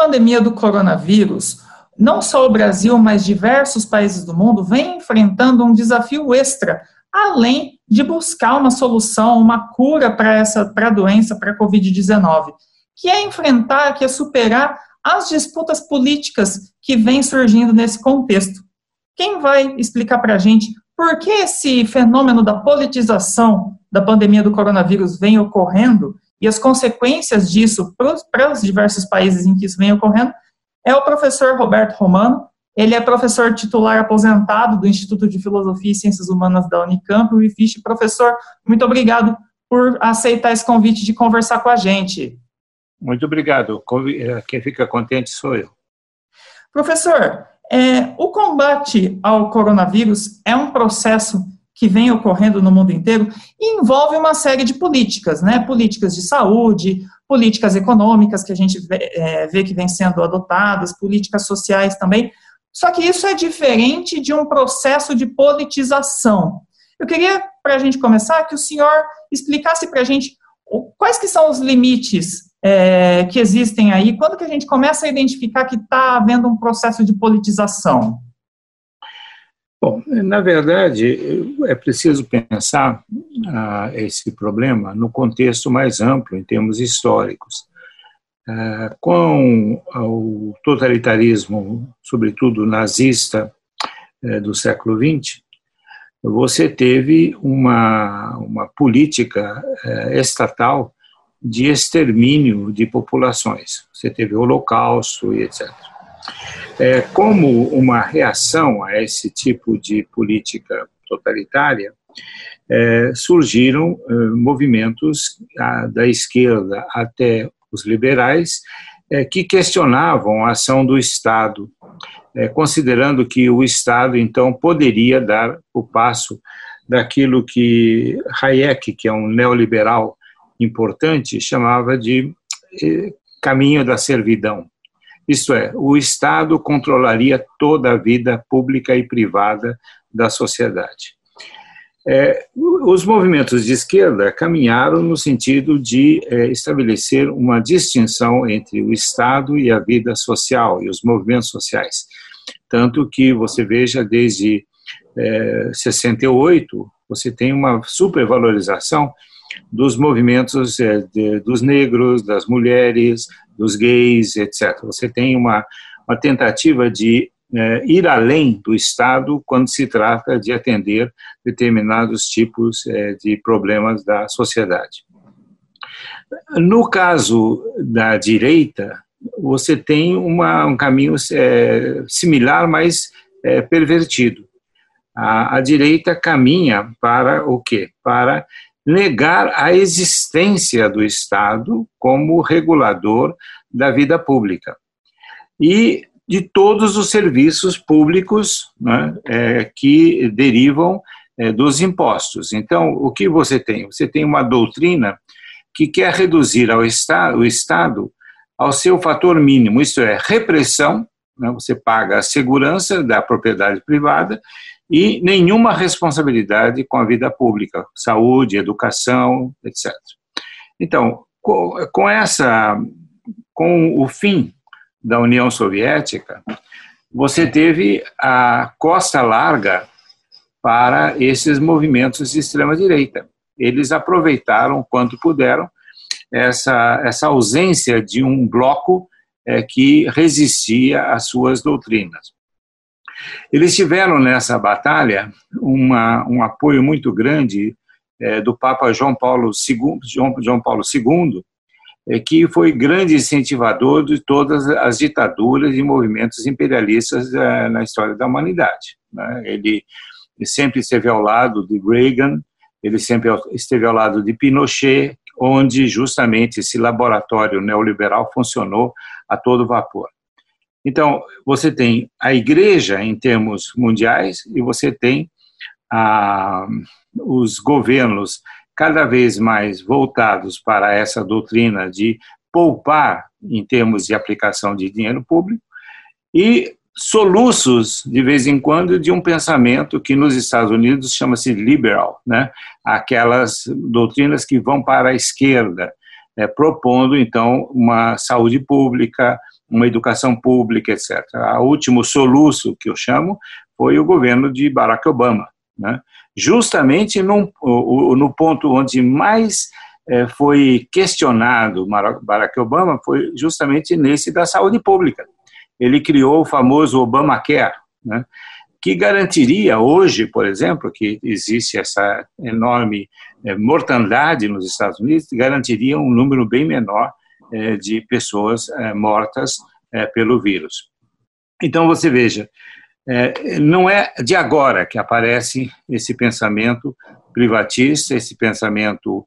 pandemia do coronavírus, não só o Brasil, mas diversos países do mundo vêm enfrentando um desafio extra, além de buscar uma solução, uma cura para essa para a doença, para a Covid-19, que é enfrentar, que é superar as disputas políticas que vêm surgindo nesse contexto. Quem vai explicar para a gente por que esse fenômeno da politização da pandemia do coronavírus vem ocorrendo e as consequências disso para os diversos países em que isso vem ocorrendo é o professor Roberto Romano. Ele é professor titular aposentado do Instituto de Filosofia e Ciências Humanas da Unicamp, o IFISH. Professor, muito obrigado por aceitar esse convite de conversar com a gente. Muito obrigado. Quem fica contente sou eu. Professor, é, o combate ao coronavírus é um processo que vem ocorrendo no mundo inteiro envolve uma série de políticas, né? Políticas de saúde, políticas econômicas que a gente vê, é, vê que vêm sendo adotadas, políticas sociais também. Só que isso é diferente de um processo de politização. Eu queria, para a gente começar, que o senhor explicasse para a gente quais que são os limites é, que existem aí? Quando que a gente começa a identificar que está havendo um processo de politização? Bom, na verdade, é preciso pensar ah, esse problema no contexto mais amplo, em termos históricos. Ah, com o totalitarismo, sobretudo nazista, eh, do século XX, você teve uma, uma política eh, estatal de extermínio de populações. Você teve o Holocausto e etc. É, como uma reação a esse tipo de política totalitária, é, surgiram é, movimentos a, da esquerda até os liberais é, que questionavam a ação do Estado, é, considerando que o Estado então poderia dar o passo daquilo que Hayek, que é um neoliberal importante, chamava de eh, caminho da servidão. Isto é, o Estado controlaria toda a vida pública e privada da sociedade. É, os movimentos de esquerda caminharam no sentido de é, estabelecer uma distinção entre o Estado e a vida social e os movimentos sociais. Tanto que você veja, desde é, 68, você tem uma supervalorização dos movimentos é, de, dos negros, das mulheres, dos gays, etc. Você tem uma, uma tentativa de é, ir além do Estado quando se trata de atender determinados tipos é, de problemas da sociedade. No caso da direita, você tem uma, um caminho é, similar, mas pervertido. A, a direita caminha para o quê? Para negar a existência do Estado como regulador da vida pública e de todos os serviços públicos né, é, que derivam é, dos impostos. Então, o que você tem? Você tem uma doutrina que quer reduzir ao Estado, o Estado ao seu fator mínimo, isto é, repressão, né, você paga a segurança da propriedade privada e nenhuma responsabilidade com a vida pública, saúde, educação, etc. Então, com essa, com o fim da União Soviética, você teve a costa larga para esses movimentos de extrema direita. Eles aproveitaram quanto puderam essa, essa ausência de um bloco é, que resistia às suas doutrinas. Eles tiveram nessa batalha uma, um apoio muito grande é, do Papa João Paulo II, João, João Paulo II é, que foi grande incentivador de todas as ditaduras e movimentos imperialistas é, na história da humanidade. Né? Ele, sempre esteve ao lado de Reagan, ele sempre esteve ao lado de Pinochet, onde justamente esse laboratório neoliberal funcionou a todo vapor. Então, você tem a igreja em termos mundiais e você tem ah, os governos cada vez mais voltados para essa doutrina de poupar em termos de aplicação de dinheiro público e soluços, de vez em quando, de um pensamento que nos Estados Unidos chama-se liberal, né? aquelas doutrinas que vão para a esquerda, é, propondo, então, uma saúde pública, uma educação pública, etc. O último soluço que eu chamo foi o governo de Barack Obama, né? justamente num, no ponto onde mais é, foi questionado Barack Obama foi justamente nesse da saúde pública. Ele criou o famoso Obamacare, né? que garantiria hoje, por exemplo, que existe essa enorme é, mortandade nos Estados Unidos, garantiria um número bem menor de pessoas é, mortas pelo vírus. Então, você veja, não é de agora que aparece esse pensamento privatista, esse pensamento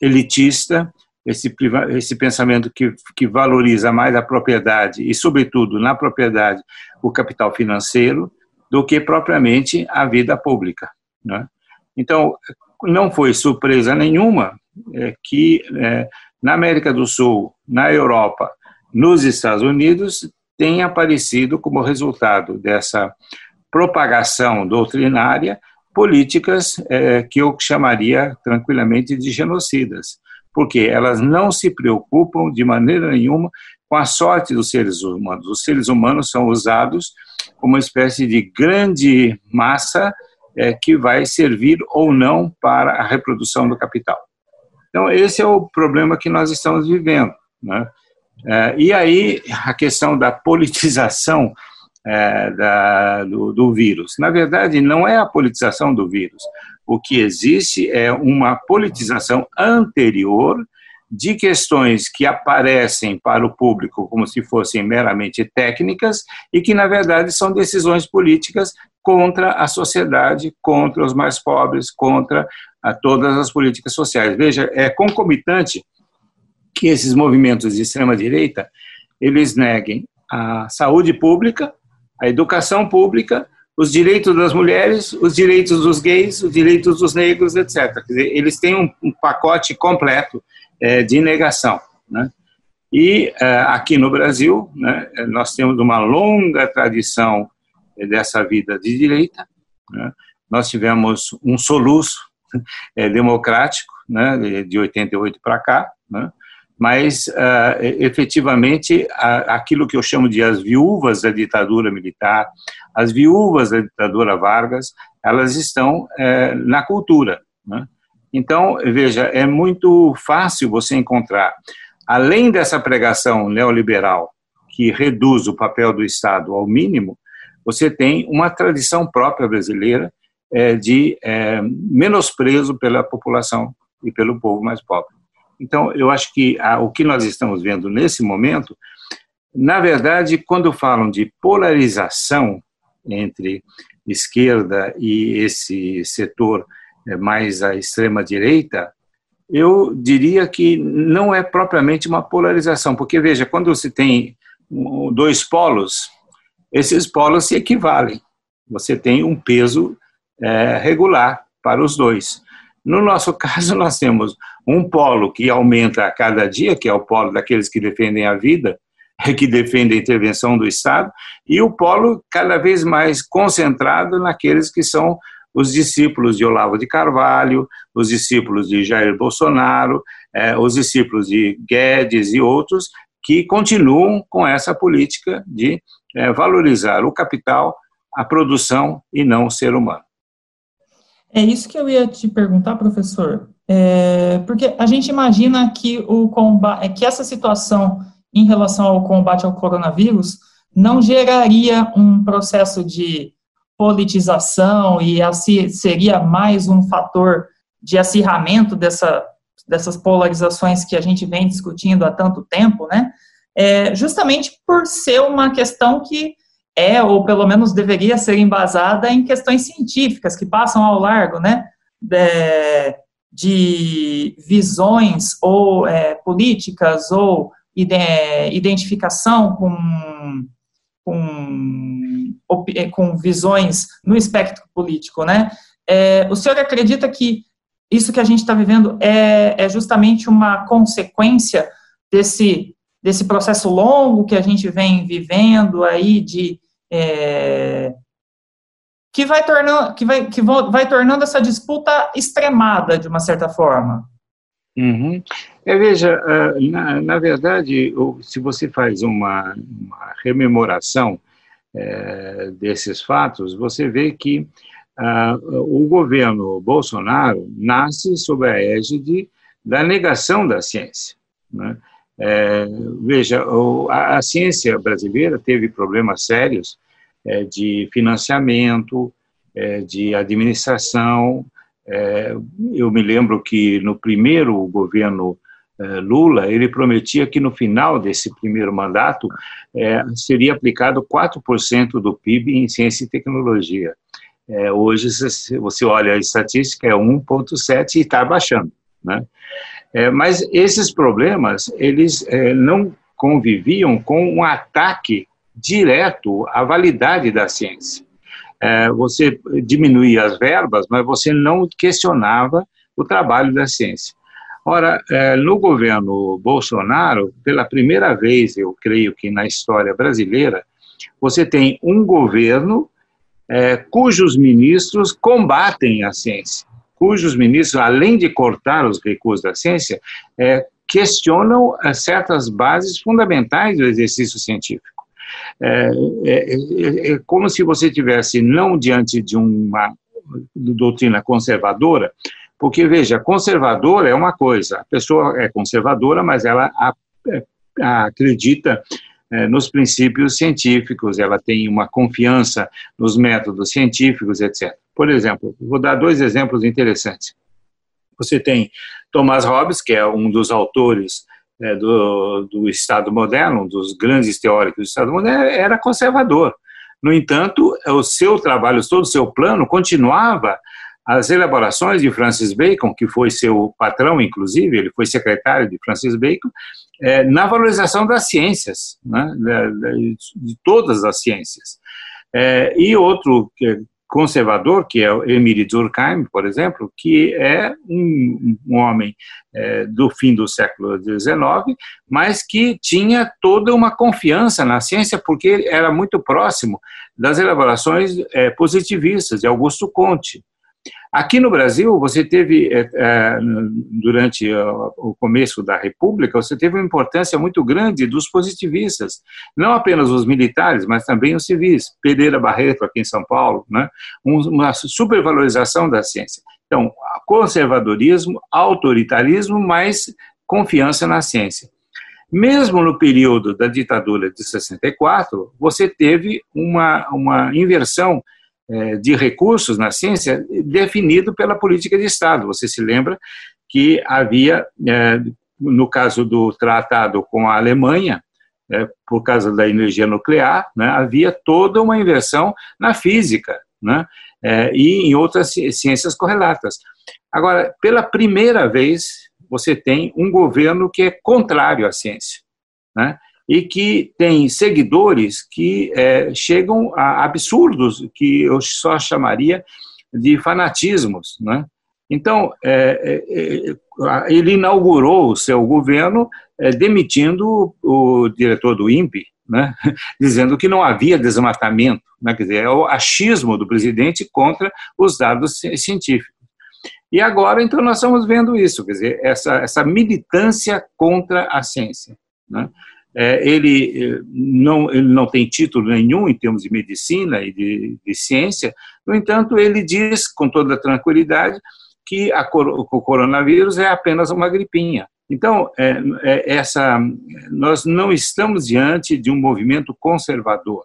elitista, esse, pensamento que, valoriza mais a propriedade e, sobretudo, na propriedade, o capital financeiro, do que propriamente a vida pública. Né? Então, não foi surpresa nenhuma é, que é, na América do Sul, na Europa, nos Estados Unidos, tenha aparecido como resultado dessa propagação doutrinária políticas é, que eu chamaria tranquilamente de genocidas, porque elas não se preocupam de maneira nenhuma com a sorte dos seres humanos. Os seres humanos são usados como uma espécie de grande massa é, que vai servir ou não para a reprodução do capital. Então, esse é o problema que nós estamos vivendo. Né? É, e aí, a questão da politização é, da, do, do vírus. Na verdade, não é a politização do vírus. O que existe é uma politização anterior de questões que aparecem para o público como se fossem meramente técnicas e que, na verdade, são decisões políticas contra a sociedade, contra os mais pobres, contra a todas as políticas sociais. Veja, é concomitante que esses movimentos de extrema-direita eles neguem a saúde pública, a educação pública, os direitos das mulheres, os direitos dos gays, os direitos dos negros, etc. Dizer, eles têm um, pacote completo é, de negação. Né? E é, aqui no Brasil, né, nós temos uma longa tradição dessa vida de direita. Né? Nós tivemos um soluço é, democrático né, de 88 para cá, né? mas uh, efetivamente a, aquilo que eu chamo de as viúvas da ditadura militar, as viúvas da ditadura Vargas, elas estão é, na cultura. Né? Então, veja, é muito fácil você encontrar, além dessa pregação neoliberal que reduz o papel do Estado ao mínimo, você tem uma tradição própria brasileira é, de é, menosprezo pela população e pelo povo mais pobre. Então, eu acho que a, o que nós estamos vendo nesse momento, na verdade, quando falam de polarização entre esquerda e esse setor é, mais à extrema-direita, eu diria que não é propriamente uma polarização, porque, veja, quando você tem dois polos, esses polos se equivalem. Você tem um peso é, regular para os dois. No nosso caso, nós temos um polo que aumenta a cada dia, que é o polo daqueles que defendem a vida, que defendem a intervenção do Estado, e o polo cada vez mais concentrado naqueles que são os discípulos de Olavo de Carvalho, os discípulos de Jair Bolsonaro, é, os discípulos de Guedes e outros, que continuam com essa política de é, valorizar o capital, a produção e não o ser humano. É isso que eu ia te perguntar, professor, é, porque a gente imagina que, o combate, que essa situação em relação ao combate ao coronavírus não geraria um processo de politização e assim seria mais um fator de acirramento dessa, dessas polarizações que a gente vem discutindo há tanto tempo, né? É, justamente por ser uma questão que é, ou pelo menos deveria ser embasada em questões científicas que passam ao largo, né? De, de visões ou é, políticas ou ide, identificação com com, é, com visões no espectro político, né? É, o senhor acredita que isso que a gente está vivendo é, é justamente uma consequência desse, desse processo longo que a gente vem vivendo aí de é, que vai tornando que vai que vai tornando essa disputa extremada de uma certa forma. Uhum. É, veja, ah, na, na, verdade, se você faz uma, uma rememoração é, desses fatos, você vê que o governo Bolsonaro nasce sob a égide da negação da ciência. Né? É, veja, a, a, ciência brasileira teve problemas sérios é, de financiamento, é, de administração, é, eu me lembro que no primeiro governo é, Lula, ele prometia que no final desse primeiro mandato é, seria aplicado 4% do PIB em ciência e tecnologia. Hoje, se você olha a estatística, é 1,7% e está baixando. Né? É, mas esses problemas, eles é, não conviviam com um ataque direto à validade da ciência é, você diminuía as verbas, mas você não questionava o trabalho da ciência. Ora, é, no governo Bolsonaro, pela primeira vez, eu creio que na história brasileira, você tem um governo é, cujos ministros combatem a ciência, cujos ministros, além de cortar os recursos da ciência, é, questionam é, certas bases fundamentais do exercício científico. É, é, é, é como se você tivesse não diante de uma doutrina conservadora, porque veja, conservadora é uma coisa, a pessoa é conservadora, mas ela é, acredita é, nos princípios científicos, ela tem uma confiança nos métodos científicos, etc. Por exemplo, vou dar dois exemplos interessantes. Você tem Thomas Hobbes, que é um dos autores é, do, do Estado moderno, um dos grandes teóricos do Estado moderno, era conservador. No entanto, o seu trabalho, todo o seu plano continuava as elaborações de Francis Bacon, que foi seu patrão, inclusive, ele foi secretário de Francis Bacon, é, na valorização das ciências, né, de, de, todas as ciências. É, e outro conservador, que é o Emile Durkheim, por exemplo, que é um, um homem é, do fim do século XIX, mas que tinha toda uma confiança na ciência, porque era muito próximo das elaborações é, positivistas de Augusto Conte. Aqui no Brasil, você teve, é, é, durante o começo da República, você teve uma importância muito grande dos positivistas, não apenas os militares, mas também os civis. Pereira Barreto, aqui em São Paulo, né? uma supervalorização da ciência. Então, conservadorismo, autoritarismo, mas confiança na ciência. Mesmo no período da ditadura de 64, você teve uma, uma inversão de recursos na ciência definido pela política de Estado. Você se lembra que havia, é, no caso do tratado com a Alemanha, é, por causa da energia nuclear, né, havia toda uma inversão na física né, e em outras ciências correlatas. Agora, pela primeira vez, você tem um governo que é contrário à ciência. Né? E que tem seguidores que é, chegam a absurdos, que eu só chamaria de fanatismos. Né? Então, é, é, é ele inaugurou o seu governo é, demitindo o diretor do INPE, né? dizendo que não havia desmatamento, né? quer dizer, é o achismo do presidente contra os dados científicos. E agora, então, nós estamos vendo isso, quer dizer, essa, essa militância contra a ciência. Né? É, ele, eh, não, ele não tem título nenhum em termos de medicina e de, de ciência, no entanto, ele diz com toda tranquilidade que a, o coronavírus é apenas uma gripinha. Então, é, é, essa, nós não estamos diante de um movimento conservador.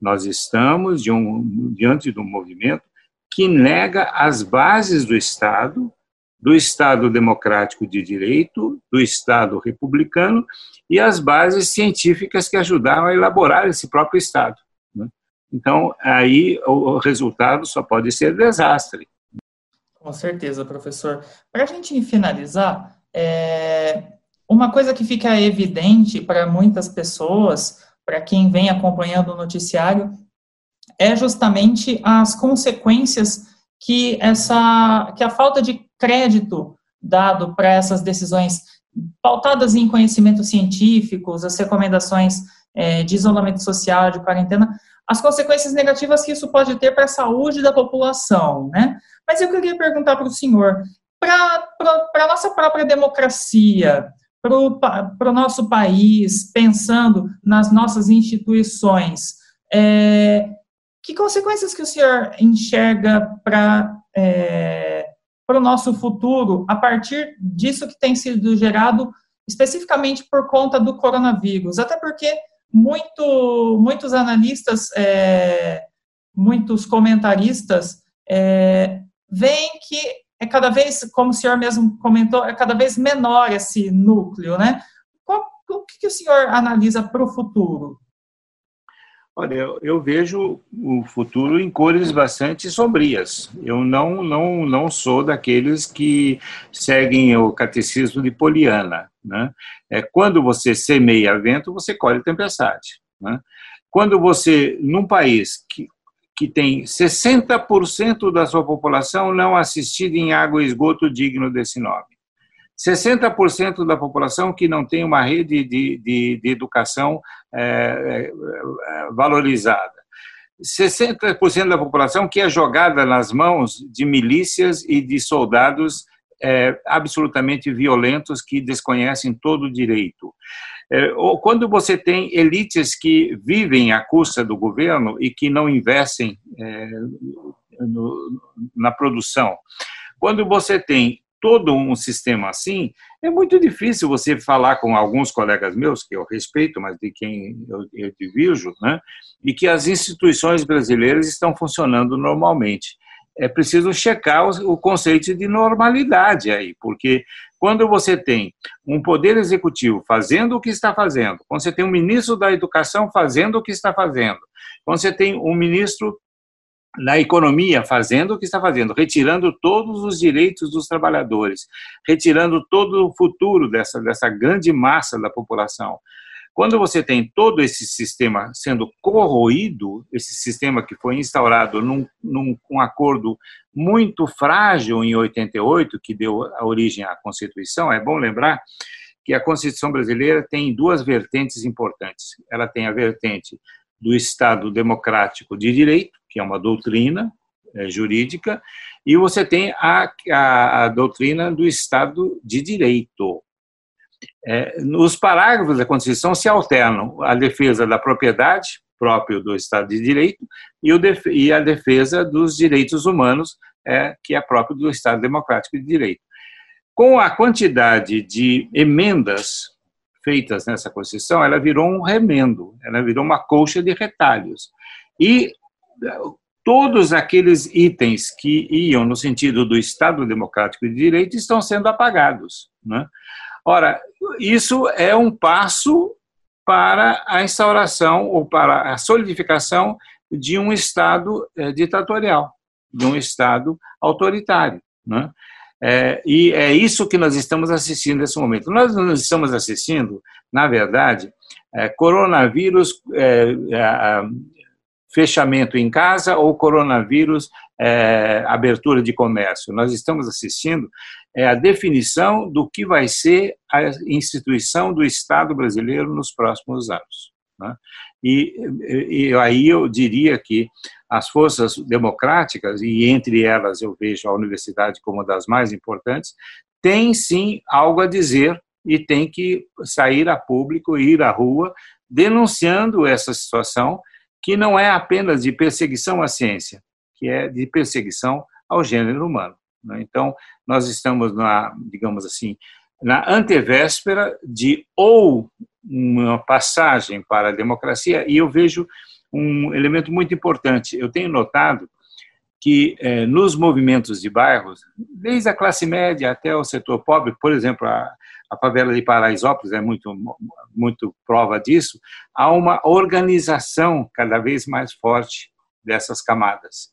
Nós estamos de um, diante de um movimento que nega as bases do Estado do Estado democrático de direito, do Estado republicano e as bases científicas que ajudaram a elaborar esse próprio Estado. Né? Então, aí o resultado só pode ser desastre. Com certeza, professor. Para a gente finalizar, é... uma coisa que fica evidente para muitas pessoas, para quem vem acompanhando o noticiário, é justamente as consequências que essa que a falta de crédito dado para essas decisões pautadas em conhecimentos científicos, as recomendações é, de isolamento social, de quarentena, as consequências negativas que isso pode ter para a saúde da população, né? Mas eu queria perguntar para o senhor, para a nossa própria democracia, para o nosso país, pensando nas nossas instituições, é, que consequências que o senhor enxerga para é, o nosso futuro a partir disso que tem sido gerado especificamente por conta do coronavírus? Até porque muito, muitos analistas, é, muitos comentaristas é, veem que é cada vez, como o senhor mesmo comentou, é cada vez menor esse núcleo, né? O que, que o senhor analisa para o futuro? Olha, eu, eu, vejo o futuro em cores bastante sombrias. Eu não, não, não sou daqueles que seguem o catecismo de Poliana. Né? É, quando você semeia vento, você colhe tempestade. Né? Quando você, num país que, que tem 60% da sua população não assistida em água e esgoto digno desse nome, 60% da população que não tem uma rede de, de, de educação é, é, valorizada. 60% da população que é jogada nas mãos de milícias e de soldados é, absolutamente violentos que desconhecem todo o direito. É, ou quando você tem elites que vivem à custa do governo e que não investem é, no, na produção, quando você tem todo um sistema assim, é muito difícil você falar com alguns colegas meus, que eu respeito, mas de quem eu, eu divirjo, né, e que as instituições brasileiras estão funcionando normalmente. É preciso checar o, o conceito de normalidade aí, porque quando você tem um poder executivo fazendo o que está fazendo, quando você tem um ministro da educação fazendo o que está fazendo, quando você tem um ministro na economia, fazendo o que está fazendo, retirando todos os direitos dos trabalhadores, retirando todo o futuro dessa, dessa grande massa da população. Quando você tem todo esse sistema sendo corroído, esse sistema que foi instaurado num, num um acordo muito frágil em 88, que deu a origem à Constituição, é bom lembrar que a Constituição brasileira tem duas vertentes importantes. Ela tem a vertente do Estado democrático de direito, que é uma doutrina é, jurídica, e você tem a, a, a, doutrina do Estado de Direito. É, os parágrafos da Constituição se alternam a defesa da propriedade, próprio do Estado de Direito, e, def, e a defesa dos direitos humanos, é, que é próprio do Estado Democrático de Direito. Com a quantidade de emendas feitas nessa Constituição, ela virou um remendo, ela virou uma colcha de retalhos. E todos aqueles itens que iam no sentido do Estado Democrático de Direito estão sendo apagados. Né? Ora, isso é um passo para a instauração ou para a solidificação de um Estado é, ditatorial, de um Estado autoritário. Né? É, e é isso que nós estamos assistindo nesse momento. Nós não estamos assistindo, na verdade, é, coronavírus é, fechamento em casa ou coronavírus é, abertura de comércio. Nós estamos assistindo é, a definição do que vai ser a instituição do Estado brasileiro nos próximos anos. Né? E, e aí eu diria que as forças democráticas, e entre elas eu vejo a universidade como uma das mais importantes, têm sim algo a dizer e tem que sair a público, ir à rua, denunciando essa situação que não é apenas de perseguição à ciência, que é de perseguição ao gênero humano. Né? Então, nós estamos, na, digamos assim, na antevéspera de ou uma passagem para a democracia, e eu vejo um elemento muito importante. Eu tenho notado que eh, nos movimentos de bairros, desde a classe média até o setor pobre, por exemplo, a, a favela de Paraisópolis é muito, muito prova disso, há uma organização cada vez mais forte dessas camadas.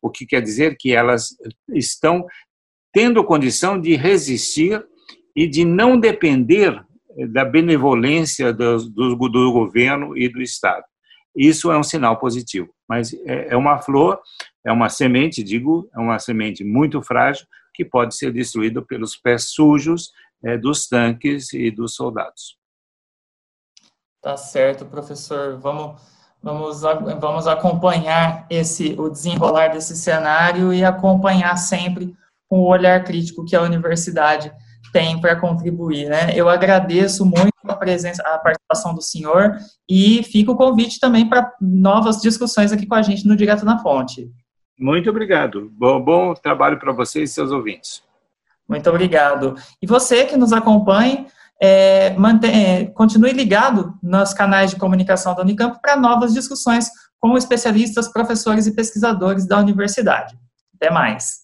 O que quer dizer que elas estão tendo condição de resistir e de não depender da benevolência do, do, do governo e do Estado. Isso é um sinal positivo, mas é, é uma flor, é uma semente, digo, é uma semente muito frágil que pode ser destruída pelos pés sujos é, dos tanques e dos soldados. Tá certo, professor. Vamos, vamos, vamos acompanhar esse, o desenrolar desse cenário e acompanhar sempre com o olhar crítico que a universidade tem para contribuir, né? Eu agradeço muito a presença, a participação do senhor e fica o convite também para novas discussões aqui com a gente no Direto na Fonte. Muito obrigado. Bom, bom trabalho para vocês e seus ouvintes. Muito obrigado. E você que nos acompanha, é, mantém, é, continue ligado nos canais de comunicação da Unicamp para novas discussões com especialistas, professores e pesquisadores da universidade. Até mais.